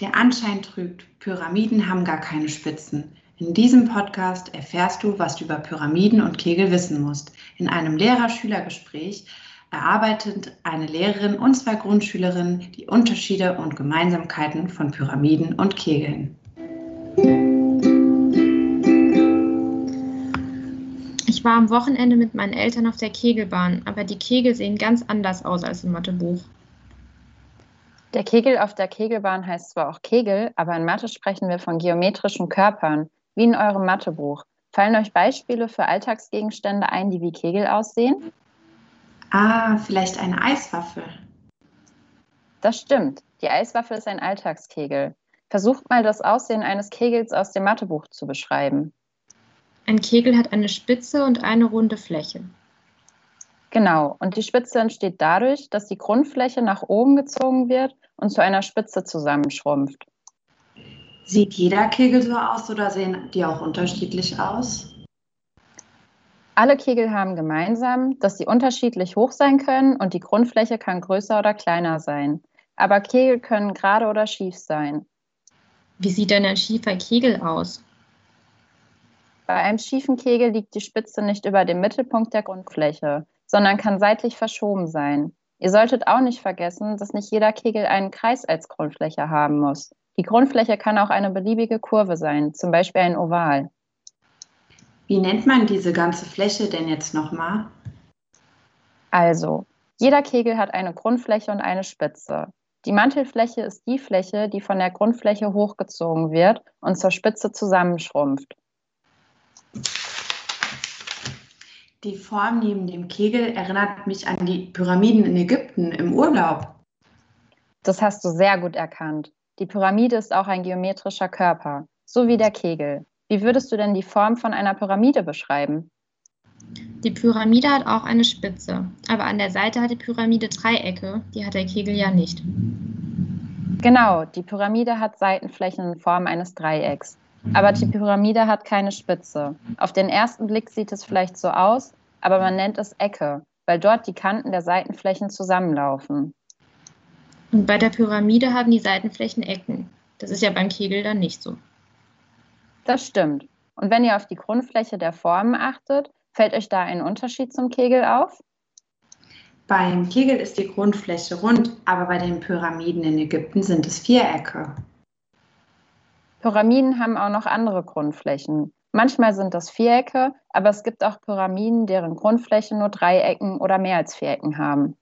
Der Anschein trügt, Pyramiden haben gar keine Spitzen. In diesem Podcast erfährst du, was du über Pyramiden und Kegel wissen musst. In einem Lehrer-Schüler-Gespräch erarbeitet eine Lehrerin und zwei Grundschülerinnen die Unterschiede und Gemeinsamkeiten von Pyramiden und Kegeln. Ich war am Wochenende mit meinen Eltern auf der Kegelbahn, aber die Kegel sehen ganz anders aus als im Mathebuch. Der Kegel auf der Kegelbahn heißt zwar auch Kegel, aber in Mathe sprechen wir von geometrischen Körpern, wie in eurem Mathebuch. Fallen euch Beispiele für Alltagsgegenstände ein, die wie Kegel aussehen? Ah, vielleicht eine Eiswaffel. Das stimmt. Die Eiswaffel ist ein Alltagskegel. Versucht mal das Aussehen eines Kegels aus dem Mathebuch zu beschreiben. Ein Kegel hat eine Spitze und eine runde Fläche. Genau, und die Spitze entsteht dadurch, dass die Grundfläche nach oben gezogen wird und zu einer Spitze zusammenschrumpft. Sieht jeder Kegel so aus oder sehen die auch unterschiedlich aus? Alle Kegel haben gemeinsam, dass sie unterschiedlich hoch sein können und die Grundfläche kann größer oder kleiner sein. Aber Kegel können gerade oder schief sein. Wie sieht denn ein schiefer Kegel aus? Bei einem schiefen Kegel liegt die Spitze nicht über dem Mittelpunkt der Grundfläche, sondern kann seitlich verschoben sein. Ihr solltet auch nicht vergessen, dass nicht jeder Kegel einen Kreis als Grundfläche haben muss. Die Grundfläche kann auch eine beliebige Kurve sein, zum Beispiel ein Oval. Wie nennt man diese ganze Fläche denn jetzt nochmal? Also, jeder Kegel hat eine Grundfläche und eine Spitze. Die Mantelfläche ist die Fläche, die von der Grundfläche hochgezogen wird und zur Spitze zusammenschrumpft. Die Form neben dem Kegel erinnert mich an die Pyramiden in Ägypten im Urlaub. Das hast du sehr gut erkannt. Die Pyramide ist auch ein geometrischer Körper, so wie der Kegel. Wie würdest du denn die Form von einer Pyramide beschreiben? Die Pyramide hat auch eine Spitze, aber an der Seite hat die Pyramide Dreiecke, die hat der Kegel ja nicht. Genau, die Pyramide hat Seitenflächen in Form eines Dreiecks. Aber die Pyramide hat keine Spitze. Auf den ersten Blick sieht es vielleicht so aus, aber man nennt es Ecke, weil dort die Kanten der Seitenflächen zusammenlaufen. Und bei der Pyramide haben die Seitenflächen Ecken. Das ist ja beim Kegel dann nicht so. Das stimmt. Und wenn ihr auf die Grundfläche der Formen achtet, fällt euch da ein Unterschied zum Kegel auf? Beim Kegel ist die Grundfläche rund, aber bei den Pyramiden in Ägypten sind es Vierecke. Pyramiden haben auch noch andere Grundflächen. Manchmal sind das Vierecke, aber es gibt auch Pyramiden, deren Grundfläche nur Dreiecken oder mehr als Vierecken haben.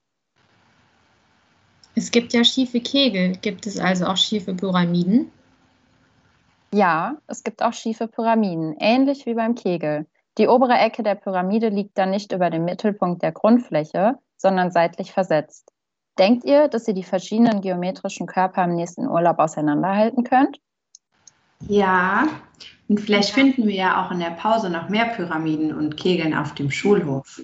Es gibt ja schiefe Kegel. Gibt es also auch schiefe Pyramiden? Ja, es gibt auch schiefe Pyramiden, ähnlich wie beim Kegel. Die obere Ecke der Pyramide liegt dann nicht über dem Mittelpunkt der Grundfläche, sondern seitlich versetzt. Denkt ihr, dass ihr die verschiedenen geometrischen Körper im nächsten Urlaub auseinanderhalten könnt? Ja, und vielleicht finden wir ja auch in der Pause noch mehr Pyramiden und Kegeln auf dem Schulhof.